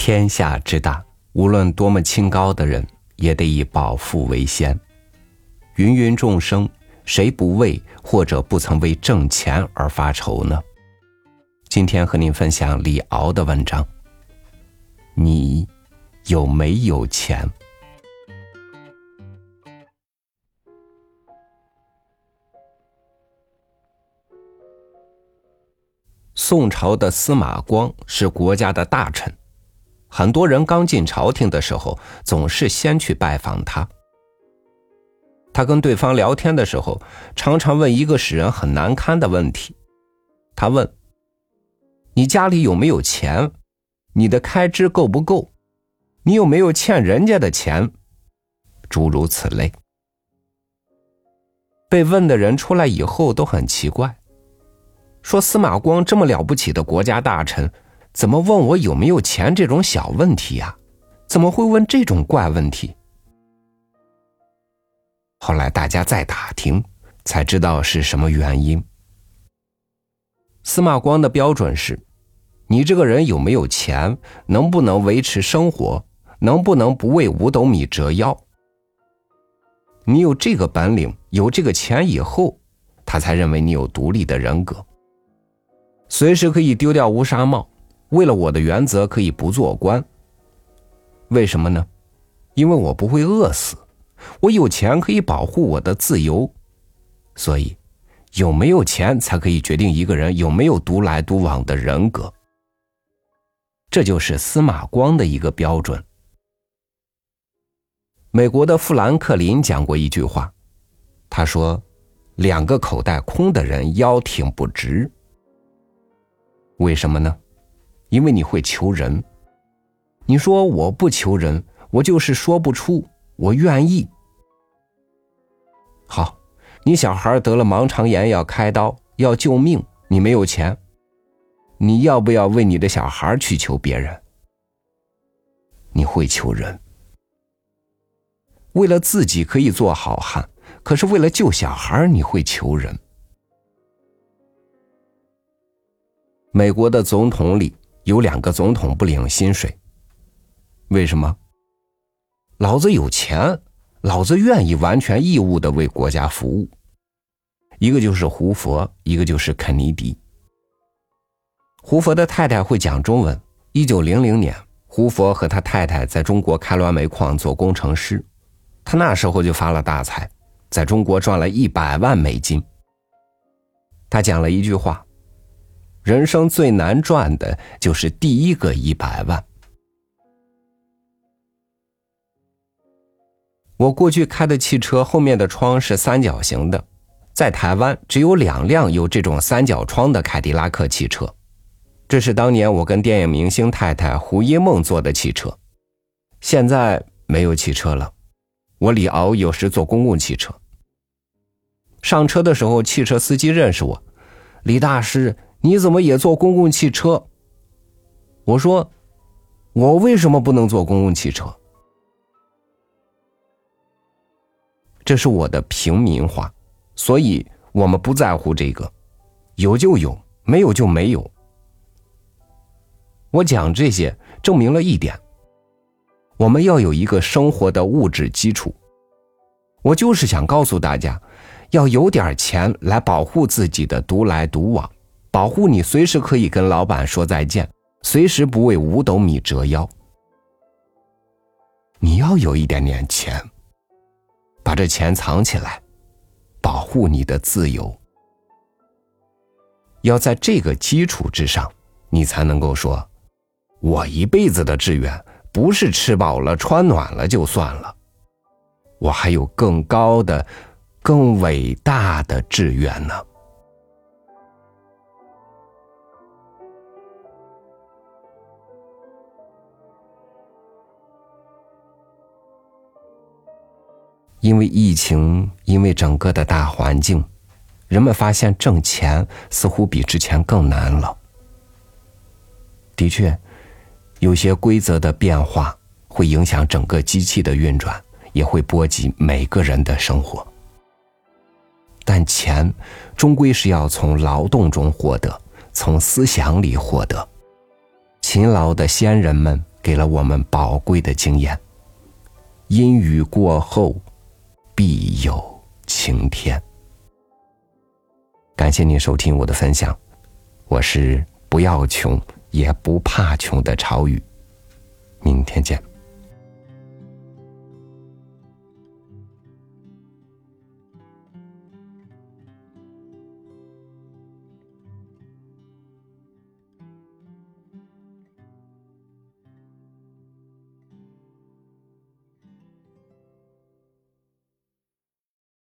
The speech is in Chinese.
天下之大，无论多么清高的人，也得以饱腹为先。芸芸众生，谁不为或者不曾为挣钱而发愁呢？今天和您分享李敖的文章。你有没有钱？宋朝的司马光是国家的大臣，很多人刚进朝廷的时候，总是先去拜访他。他跟对方聊天的时候，常常问一个使人很难堪的问题。他问：“你家里有没有钱？你的开支够不够？你有没有欠人家的钱？”诸如此类。被问的人出来以后都很奇怪。说司马光这么了不起的国家大臣，怎么问我有没有钱这种小问题呀？怎么会问这种怪问题？后来大家再打听，才知道是什么原因。司马光的标准是：你这个人有没有钱，能不能维持生活，能不能不为五斗米折腰？你有这个本领，有这个钱以后，他才认为你有独立的人格。随时可以丢掉乌纱帽，为了我的原则可以不做官。为什么呢？因为我不会饿死，我有钱可以保护我的自由，所以有没有钱才可以决定一个人有没有独来独往的人格。这就是司马光的一个标准。美国的富兰克林讲过一句话，他说：“两个口袋空的人腰挺不直。”为什么呢？因为你会求人。你说我不求人，我就是说不出我愿意。好，你小孩得了盲肠炎要开刀要救命，你没有钱，你要不要为你的小孩去求别人？你会求人。为了自己可以做好汉，可是为了救小孩，你会求人。美国的总统里有两个总统不领薪水，为什么？老子有钱，老子愿意完全义务的为国家服务。一个就是胡佛，一个就是肯尼迪。胡佛的太太会讲中文。一九零零年，胡佛和他太太在中国开滦煤矿做工程师，他那时候就发了大财，在中国赚了一百万美金。他讲了一句话。人生最难赚的就是第一个一百万。我过去开的汽车后面的窗是三角形的，在台湾只有两辆有这种三角窗的凯迪拉克汽车，这是当年我跟电影明星太太胡一梦坐的汽车。现在没有汽车了，我李敖有时坐公共汽车。上车的时候，汽车司机认识我，李大师。你怎么也坐公共汽车？我说，我为什么不能坐公共汽车？这是我的平民化，所以我们不在乎这个，有就有，没有就没有。我讲这些，证明了一点：我们要有一个生活的物质基础。我就是想告诉大家，要有点钱来保护自己的独来独往。保护你，随时可以跟老板说再见，随时不为五斗米折腰。你要有一点点钱，把这钱藏起来，保护你的自由。要在这个基础之上，你才能够说，我一辈子的志愿不是吃饱了穿暖了就算了，我还有更高的、更伟大的志愿呢。因为疫情，因为整个的大环境，人们发现挣钱似乎比之前更难了。的确，有些规则的变化会影响整个机器的运转，也会波及每个人的生活。但钱终归是要从劳动中获得，从思想里获得。勤劳的先人们给了我们宝贵的经验。阴雨过后，必有晴天。感谢您收听我的分享，我是不要穷也不怕穷的朝雨。明天见。